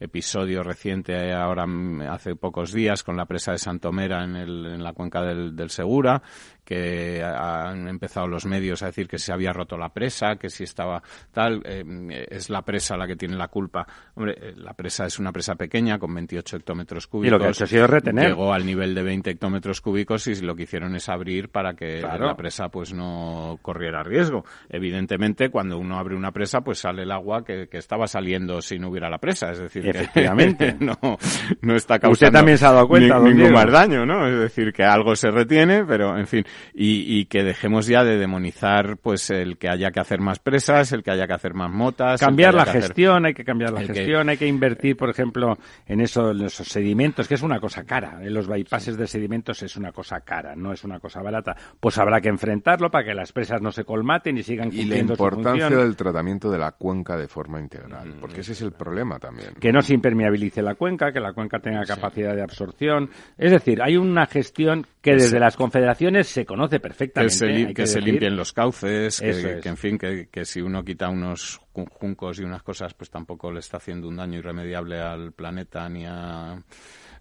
episodio reciente ahora mm, hace pocos días con la presa de Santomera en, el, en la cuenca del, del Segura, que han empezado los medios a decir que se había roto la presa, que si estaba tal, eh, es la presa la que tiene la culpa. Hombre, eh, la presa es una presa pequeña con 28 hectómetros cúbicos. Y lo que ha sido retener. Llegó al nivel de 20 hectómetros cúbicos y lo que hicieron es abrir para que la presa pues no corriera riesgo. Evidentemente, cuando uno abre una presa, pues sale el agua que, estaba saliendo si no hubiera la presa. Es decir, Efectivamente. no, no está causando Usted también se ha dado cuenta, ningún más daño, ¿no? Es decir, que algo se retiene, pero en fin y, que dejemos ya de demonizar pues el que haya que hacer más presas, el que haya que hacer más motas. Cambiar la gestión, hay que cambiar la gestión, hay que invertir, por ejemplo, en eso, en esos sedimentos, que es una cosa cara. En los bypasses de sedimentos es una cosa cara, no es una cosa barata. Pues habrá que enfrentarlo para que las presas no se colmaten y sigan cumpliendo Y la importancia del tratamiento de la cuenca de forma integral, mm. porque ese es el problema también. Que no se impermeabilice la cuenca, que la cuenca tenga capacidad de absorción. Es decir, hay una gestión que desde las confederaciones se conoce perfectamente. Que se, limpien los cauces, que, en fin, que, que, si uno quita unos juncos y unas cosas, pues tampoco le está haciendo un daño irremediable al planeta ni a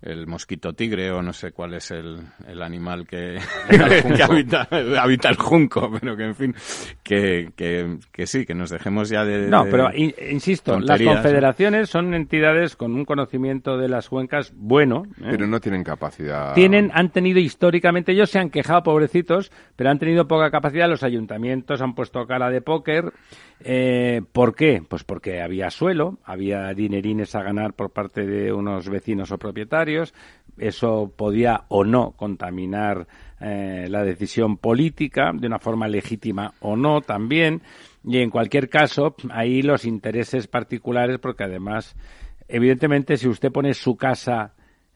el mosquito tigre o no sé cuál es el, el animal que, habita, habita, el junco, pero que en fin, que, que, que sí, que nos dejemos ya de... No, pero insisto, las confederaciones son entidades con un conocimiento de las cuencas bueno. ¿eh? Pero no tienen capacidad. Tienen, han tenido históricamente, ellos se han quejado, pobrecitos, pero han tenido poca capacidad, los ayuntamientos han puesto cara de póker eh, ¿Por qué? Pues porque había suelo, había dinerines a ganar por parte de unos vecinos o propietarios, eso podía o no contaminar eh, la decisión política de una forma legítima o no también, y en cualquier caso, ahí los intereses particulares, porque además, evidentemente, si usted pone su casa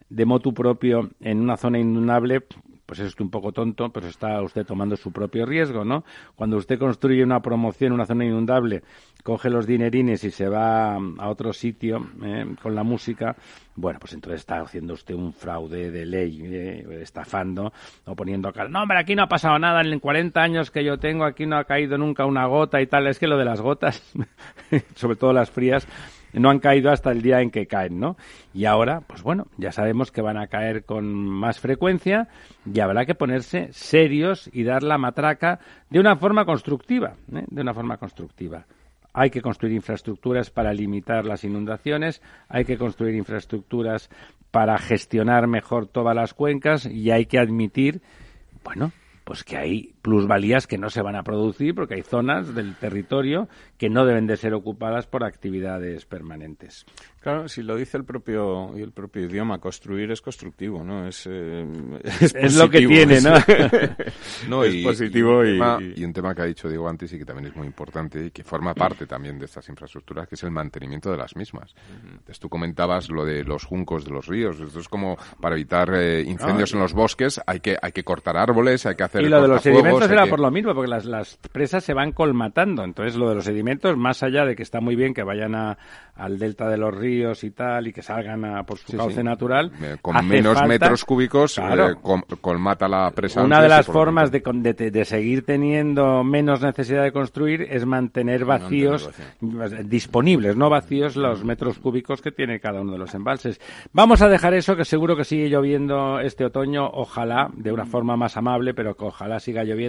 de motu propio en una zona inundable, pues es un poco tonto, pero está usted tomando su propio riesgo, ¿no? Cuando usted construye una promoción, una zona inundable, coge los dinerines y se va a otro sitio eh, con la música, bueno, pues entonces está haciendo usted un fraude de ley, eh, estafando o poniendo cara. No, hombre, aquí no ha pasado nada en 40 años que yo tengo, aquí no ha caído nunca una gota y tal. Es que lo de las gotas, sobre todo las frías, no han caído hasta el día en que caen, ¿no? Y ahora, pues bueno, ya sabemos que van a caer con más frecuencia y habrá que ponerse serios y dar la matraca de una forma constructiva, ¿eh? de una forma constructiva. Hay que construir infraestructuras para limitar las inundaciones, hay que construir infraestructuras para gestionar mejor todas las cuencas y hay que admitir, bueno, pues que hay plusvalías que no se van a producir porque hay zonas del territorio que no deben de ser ocupadas por actividades permanentes. Claro, si lo dice el propio el propio idioma, construir es constructivo, ¿no? Es, eh, es, lo que tiene, ¿no? no es positivo y, y, un tema que ha dicho Diego antes y que también es muy importante y que forma parte también de estas infraestructuras, que es el mantenimiento de las mismas. Entonces tú comentabas lo de los juncos de los ríos, esto es como para evitar eh, incendios en los bosques, hay que hay que cortar árboles, hay que hacer y lo de los sedimentos era por lo mismo, porque las, las presas se van colmatando, entonces lo de los sedimentos, más allá de que está muy bien que vayan a, al delta de los ríos y tal y que salgan a, por su cauce natural. Eh, con menos metros cúbicos eh, colmata la presa. Una de las formas de, de, seguir teniendo menos necesidad de construir es mantener vacíos, disponibles, no vacíos, los metros cúbicos que tiene cada uno de los embalses. Vamos a dejar eso, que seguro que sigue lloviendo este otoño, ojalá de una forma más amable, pero que ojalá siga lloviendo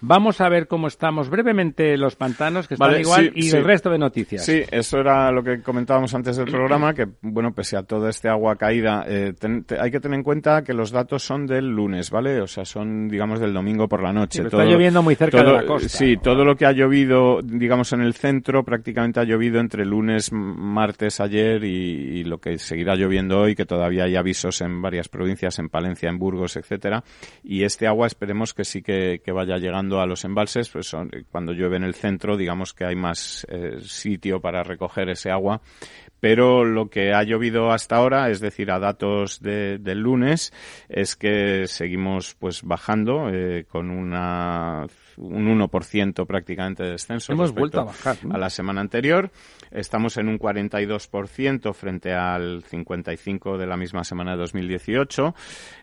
Vamos a ver cómo estamos brevemente los pantanos, que están igual, y el resto de noticias. Sí, eso era lo que comentábamos antes del programa, que, bueno, pese a toda este agua caída, eh, hay que tener en cuenta que los datos son del lunes, ¿vale? O sea, son, digamos, del domingo por la noche. está lloviendo muy cerca de la costa. Sí, todo lo que ha llovido, digamos, en el centro, prácticamente ha llovido entre lunes, martes, ayer y, lo que seguirá lloviendo hoy, que todavía hay avisos en varias provincias, en Palencia, en Burgos, etcétera. Y este agua esperemos que sí que, vaya llegando a los embalses, pues cuando llueve en el centro, digamos que hay más eh, sitio para recoger ese agua. Pero lo que ha llovido hasta ahora, es decir, a datos de, del lunes, es que seguimos pues bajando eh, con una un 1% prácticamente de descenso. Hemos vuelto a bajar. A la semana anterior. Estamos en un 42% frente al 55% de la misma semana de 2018.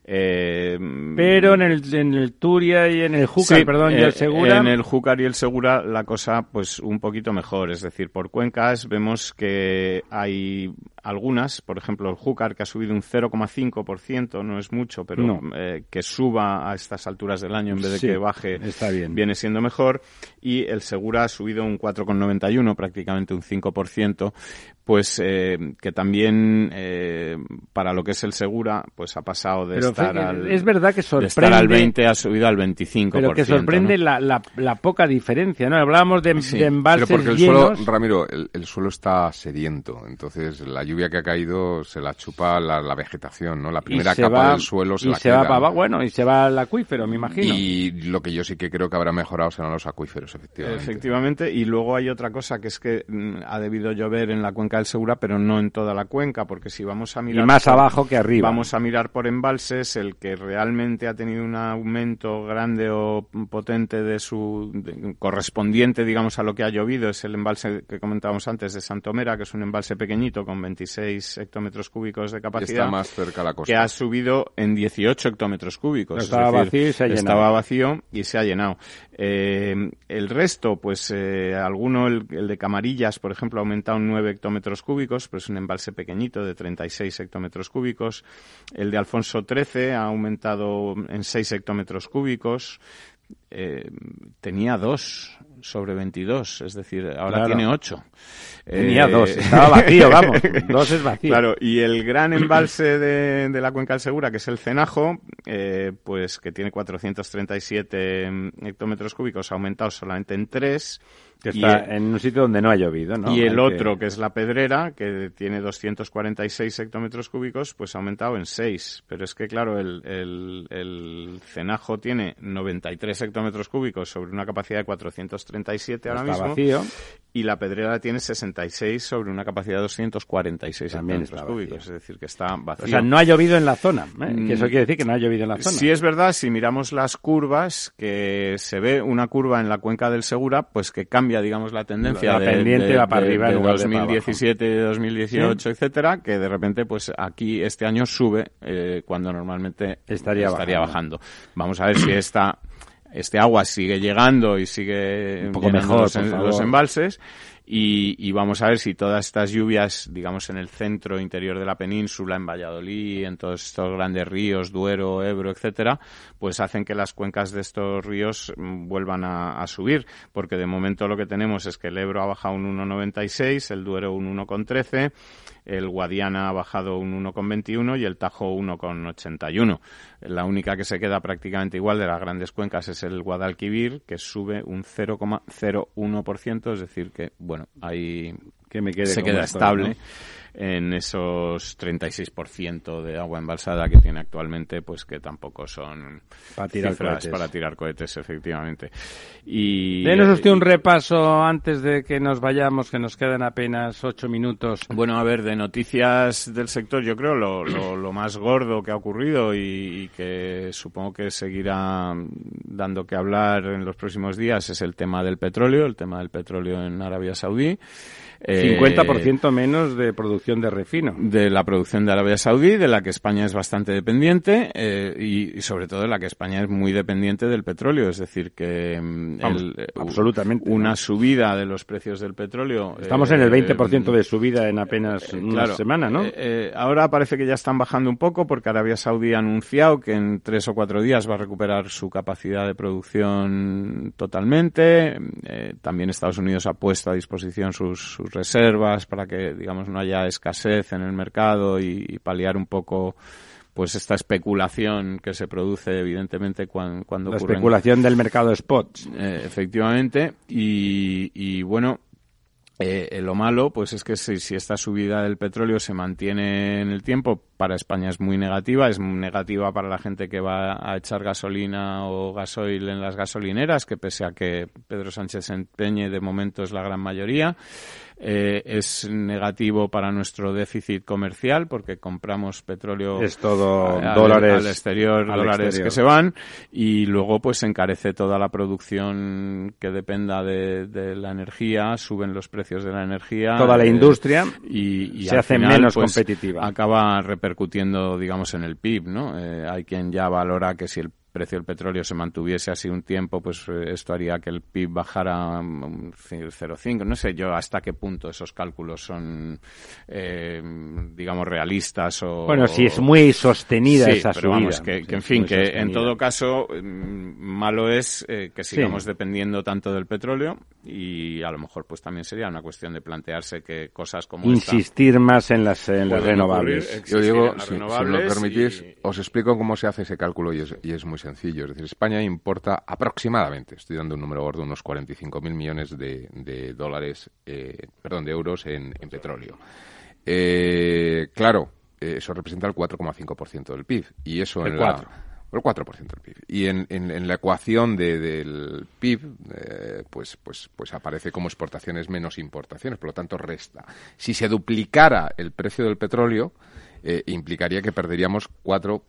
Eh, Pero en el, en el Turia y en el Júcar, perdón, y el eh, Segura. En el Júcar y el Segura la cosa pues un poquito mejor. Es decir, por cuencas vemos que hay algunas, por ejemplo el Júcar que ha subido un 0,5%, no es mucho, pero eh, que suba a estas alturas del año en vez de que baje, está bien. Viene siendo mejor. Y el Segura ha subido un 4,91, prácticamente un 5%, pues eh, que también eh, para lo que es el Segura, pues ha pasado de estar al... Es verdad que sorprende... estar al 20 ha subido al 25%. Pero que sorprende la, la, poca diferencia, ¿no? Hablábamos de, de embalses Pero porque el suelo, Ramiro, el, el, suelo está sediento, entonces la lluvia que ha caído se la chupa la, la vegetación, ¿no? La primera capa del suelo se y la se va para bueno, y se va al acuífero, me imagino. Y lo que yo sí que creo que habrá mejorado serán los acuíferos, efectivamente. Efectivamente, y luego hay otra cosa que es que mm, ha debido llover en la cuenca del Segura, pero no en toda la cuenca, porque si vamos a mirar... Y más abajo que arriba. Vamos a mirar por embalses, el que realmente ha tenido un aumento grande o potente de su... correspondiente, digamos, a lo que ha llovido, es el embalse que comentábamos antes de Santomera, que es un embalse pequeñito con 26 hectómetros cúbicos de capacidad. Está más cerca la costa. Que ha subido en 18 hectómetros cúbicos. estaba vacío y se ha llenado. Estaba vacío y se ha llenado. Eh, el resto, pues eh, alguno, el, de Camarillas, por ejemplo, ha aumentado en 9 hectómetros cúbicos, pero es un embalse pequeñito de 36 hectómetros cúbicos. El de Alfonso XIII ha aumentado en 6 hectómetros cúbicos. Eh, tenía dos sobre 22, es decir, ahora tiene 8. Tenía eh, dos, estaba vacío, vamos, dos es vacío. Claro, y el gran embalse de, de la cuenca del Segura, que es el Cenajo, eh, pues que tiene 437 hectómetros cúbicos, ha aumentado solamente en 3 que está en un sitio donde no ha llovido, ¿no? Y el otro, que... es la Pedrera, que tiene 246 hectómetros cúbicos, pues ha aumentado en 6. Pero es que, claro, el, el, el Cenajo tiene 93 hectómetros cúbicos sobre una capacidad de 437 ahora está mismo. vacío. Y la Pedrera tiene 66 sobre una capacidad de 246 También hectómetros cúbicos. Es decir, que está vacío. O sea, no ha llovido en la zona. ¿eh? Que eso quiere decir que no ha llovido en la zona. Sí es verdad, si miramos las curvas, que se ve una curva en la cuenca del Segura, pues que cambia digamos, la tendencia la pendiente va para arriba de 2017, 2018, etcétera, que de repente, pues aquí este año sube eh, cuando normalmente estaría, estaría bajando. Vamos a ver si esta este agua sigue llegando y sigue un poco mejor los, los embalses y, vamos a ver si todas estas lluvias, digamos, en el centro interior de la península, en Valladolid, en todos estos grandes ríos, Duero, Ebro, etcétera, pues hacen que las cuencas de estos ríos mm, vuelvan a, subir, porque de momento lo que tenemos es que el Ebro ha bajado un 1,96, el Duero un 1,13, el Guadiana ha bajado un 1,21 y el Tajo 1,81. La única que se queda prácticamente igual de las grandes cuencas es el Guadalquivir, que sube un 0,01%, es decir que, bueno, ahí que me quede se queda estable en esos 36% de agua embalsada que tiene actualmente, pues que tampoco son para tirar cohetes. para tirar cohetes, efectivamente. Y denos usted un repaso antes de que nos vayamos, que nos quedan apenas ocho minutos. Bueno, a ver, de noticias del sector, yo creo lo, lo, más gordo que ha ocurrido y, que supongo que seguirá dando que hablar en los próximos días es el tema del petróleo, el tema del petróleo en Arabia Saudí. 50% eh, menos de producción de refino. De la producción de Arabia Saudí, de la que España es bastante dependiente eh, y, sobre todo de la que España es muy dependiente del petróleo. Es decir, que mm, eh, absolutamente una subida de los precios del petróleo. Estamos en el 20% de subida en apenas una semana, ¿no? ahora parece que ya están bajando un poco porque Arabia Saudí ha anunciado que en tres o cuatro días va a recuperar su capacidad de producción totalmente. también Estados Unidos ha puesto a disposición sus, reservas para que, digamos, no haya escasez en el mercado y, paliar un poco pues esta especulación que se produce evidentemente cuando, cuando la especulación del mercado spot. Eh, efectivamente y, y bueno eh, eh, lo malo, pues es que si, esta subida del petróleo se mantiene en el tiempo, para España es muy negativa, es negativa para la gente que va a echar gasolina o gasoil en las gasolineras, que pese a que Pedro Sánchez se empeñe, de momento es la gran mayoría. Eh, es negativo para nuestro déficit comercial porque compramos petróleo es todo dólares al exterior dólares que se van y luego pues se encarece toda la producción que dependa de, la energía suben los precios de la energía toda la eh, industria y, se hace menos pues, competitiva acaba repercutiendo digamos en el PIB no eh, hay quien ya valora que si el precio del petróleo se mantuviese así un tiempo, pues eh, esto haría que el PIB bajara 0,5. No sé yo hasta qué punto esos cálculos son, eh, digamos, realistas o... Bueno, si es muy sostenida esa pero Vamos, que, en fin, que en todo caso mm, malo es eh, que sigamos dependiendo tanto del petróleo y a lo mejor pues también sería una cuestión de plantearse que cosas como Insistir más en las, en las renovables. Yo digo, si, me lo permitís, os explico cómo se hace ese cálculo y es, y es muy sencillo. Es decir, España importa aproximadamente, estoy dando un número gordo, unos 45.000 millones de, dólares, eh, perdón, de euros en, petróleo. Eh, claro, eh, eso representa el 4,5% del PIB. Y eso el en 4. el 4% del PIB. Y en, en, la ecuación del PIB, pues, pues, pues aparece como exportaciones menos importaciones, por lo tanto resta. Si se duplicara el precio del petróleo, implicaría que perderíamos 4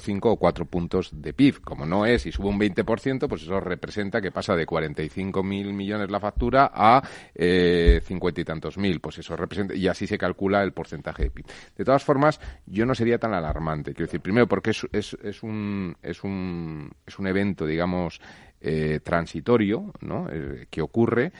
cinco o 4 puntos de PIB. Como no es y sube un 20%, pues eso representa que pasa de 45.000 millones la factura a eh, 50 y tantos mil. Pues eso representa, y así se calcula el porcentaje de PIB. De todas formas, yo no sería tan alarmante. Quiero decir, primero porque es, es, es, un, es, un, es un evento, digamos, eh, transitorio, ¿no? Eh, que ocurre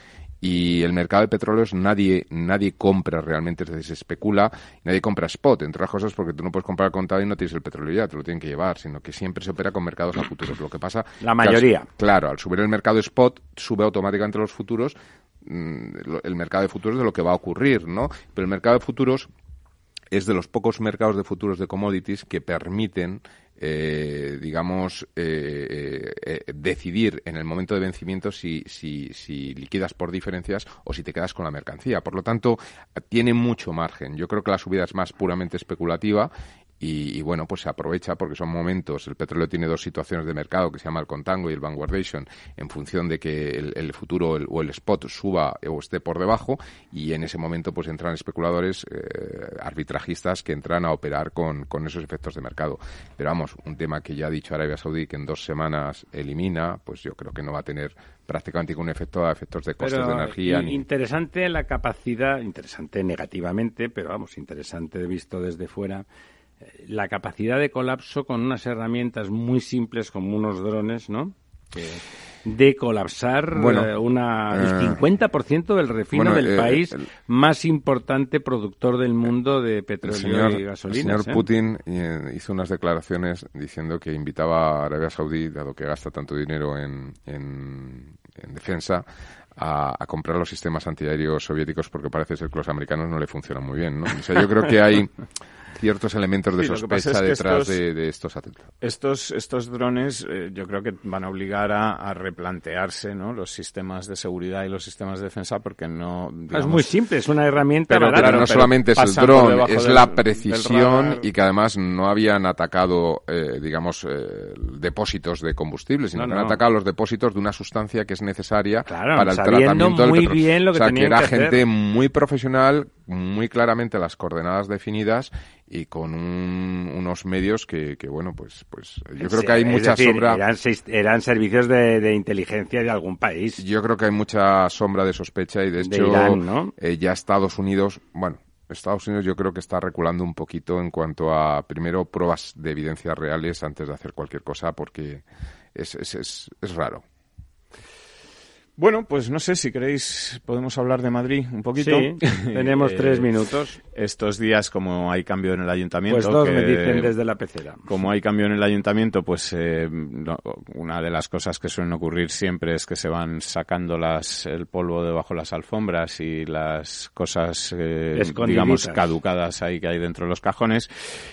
y el mercado de petróleos nadie nadie compra realmente, es decir, se especula, nadie compra spot, entre otras cosas porque tú no puedes comprar contado y no tienes el petróleo ya, te lo tienen que llevar, sino que siempre se opera con mercados a futuros. Lo que pasa... La mayoría. claro, al subir el mercado spot, sube automáticamente los futuros, mm, el mercado de futuros de lo que va a ocurrir, ¿no? Pero el mercado de futuros es de los pocos mercados de futuros de commodities que permiten eh, digamos, eh, eh, decidir en el momento de vencimiento si, si, si liquidas por diferencias o si te quedas con la mercancía. Por lo tanto, tiene mucho margen. Yo creo que la subida es más puramente especulativa y, bueno, pues se aprovecha porque son momentos, el petróleo tiene dos situaciones de mercado que se llama el contango y el vanguardation en función de que el, futuro o el spot suba o esté por debajo y en ese momento pues entran especuladores eh, arbitrajistas que entran a operar con, con esos efectos de mercado. Pero vamos, un tema que ya ha dicho Arabia Saudí que en dos semanas elimina, pues yo creo que no va a tener prácticamente ningún efecto a efectos de costes de energía. Interesante la capacidad, interesante negativamente, pero vamos, interesante visto desde fuera, la capacidad de colapso con unas herramientas muy simples como unos drones, ¿no? de colapsar eh, una, el 50% eh, del refino del eh, país más importante productor del mundo de petróleo y gasolina. El señor Putin hizo unas declaraciones diciendo que invitaba a Arabia Saudí, dado que gasta tanto dinero en, en, defensa, a, a, comprar los sistemas antiaéreos soviéticos porque parece ser que los americanos no le funcionan muy bien, ¿no? O sea, yo creo que hay ciertos elementos de sospecha detrás de, estos atentados. Estos, estos drones eh, yo creo que van a obligar a, replantearse ¿no? los sistemas de seguridad y los sistemas de defensa porque no... es muy simple, es una herramienta pero, claro, no solamente es el dron, es la precisión y que además no habían atacado, eh, digamos, eh, depósitos de combustible, sino que han atacado los depósitos de una sustancia que es necesaria para el tratamiento muy del petróleo. Bien lo que o sea, que era gente hacer. muy profesional, muy claramente las coordenadas definidas y con unos medios que, que, bueno, pues, pues yo creo que hay mucha sombra. Eran, servicios de, inteligencia de algún país. Yo creo que hay mucha sombra de sospecha y de hecho Irán, ¿no? Eh, ya Estados Unidos, bueno, Estados Unidos yo creo que está reculando un poquito en cuanto a, primero, pruebas de evidencias reales antes de hacer cualquier cosa, porque es, es, es, es raro. Bueno, pues no sé si queréis, podemos hablar de Madrid un poquito. Sí, tenemos tres eh, minutos. Estos días, como hay cambio en el ayuntamiento. Pues dos me dicen desde la pecera. Como hay cambio en el ayuntamiento, pues eh, una de las cosas que suelen ocurrir siempre es que se van sacando las, el polvo debajo de las alfombras y las cosas, eh, digamos, caducadas ahí que hay dentro de los cajones.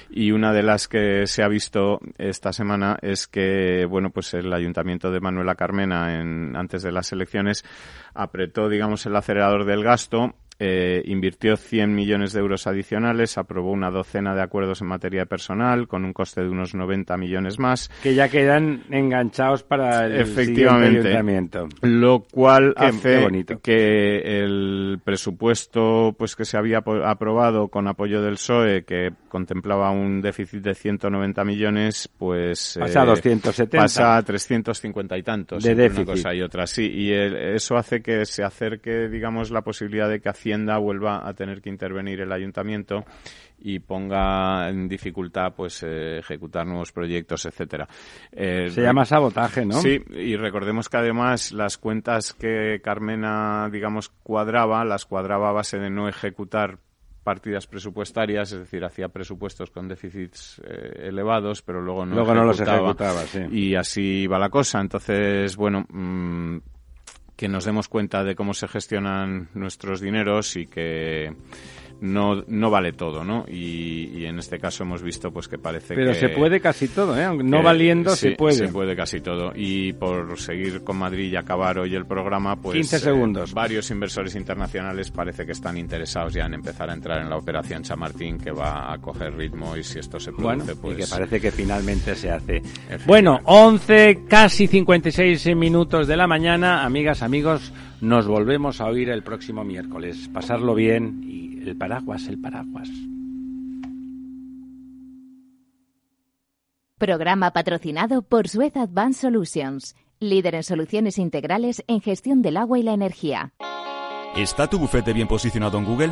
Y una de las que se ha visto esta semana es que, bueno, pues el ayuntamiento de Manuela Carmena, en, antes de las elecciones, apretó, digamos, el acelerador del gasto eh, invirtió 100 millones de euros adicionales, aprobó una docena de acuerdos en materia de personal con un coste de unos 90 millones más. Que ya quedan enganchados para el Efectivamente, ayuntamiento. Lo cual hace que el presupuesto pues que se había aprobado con apoyo del PSOE, que contemplaba un déficit de 190 millones, pues... Pasa a 270. Eh, pasa a 350 y tantos. De déficit. Una cosa y otra, sí. Y eso hace que se acerque, digamos, la posibilidad de que vuelva a tener que intervenir el ayuntamiento y ponga en dificultad pues eh, ejecutar nuevos proyectos, etcétera. Eh, Se llama sabotaje, ¿no? Sí, y recordemos que además las cuentas que Carmena, digamos, cuadraba, las cuadraba a base de no ejecutar partidas presupuestarias, es decir, hacía presupuestos con déficits eh, elevados, pero luego no, luego no los ejecutaba. Y así va la cosa. Entonces, bueno, mm, que nos demos cuenta de cómo se gestionan nuestros dineros y que no, no vale todo, ¿no? Y, en este caso hemos visto pues que parece Pero se puede casi todo, ¿eh? No valiendo se puede. Se puede casi todo. Y por seguir con Madrid y acabar hoy el programa, pues... 15 segundos. Eh, varios inversores internacionales parece que están interesados ya en empezar a entrar en la operación Chamartín, que va a coger ritmo y si esto se produce, pues... Y que parece que finalmente se hace. Bueno, 11, casi 56 minutos de la mañana. Amigas, amigos, nos volvemos a oír el próximo miércoles. Pasarlo bien y el paraguas, el paraguas. Programa patrocinado por Suez Advanced Solutions, líder en soluciones integrales en gestión del agua y la energía. ¿Está tu bufete bien posicionado en Google?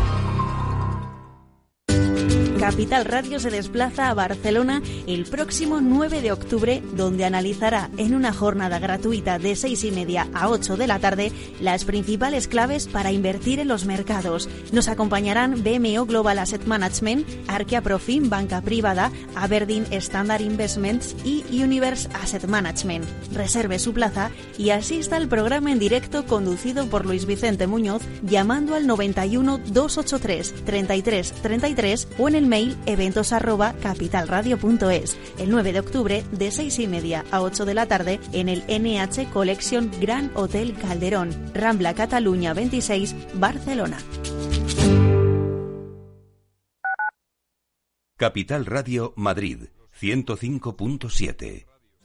Capital Radio se desplaza a Barcelona el próximo 9 de octubre, donde analizará en una jornada gratuita de 6 y media a 8 de la tarde las principales claves para invertir en los mercados. Nos acompañarán BMO Global Asset Management, Arquea Profim Banca Privada, Aberdeen Standard Investments y Universe Asset Management. Reserve su plaza y asista al programa en directo conducido por Luis Vicente Muñoz llamando al 91 283 33 33 o en el mail eventos el 9 de octubre de 6 y media a 8 de la tarde en el NH Collection Gran Hotel Calderón, Rambla Cataluña 26, Barcelona. Capital Radio Madrid 105.7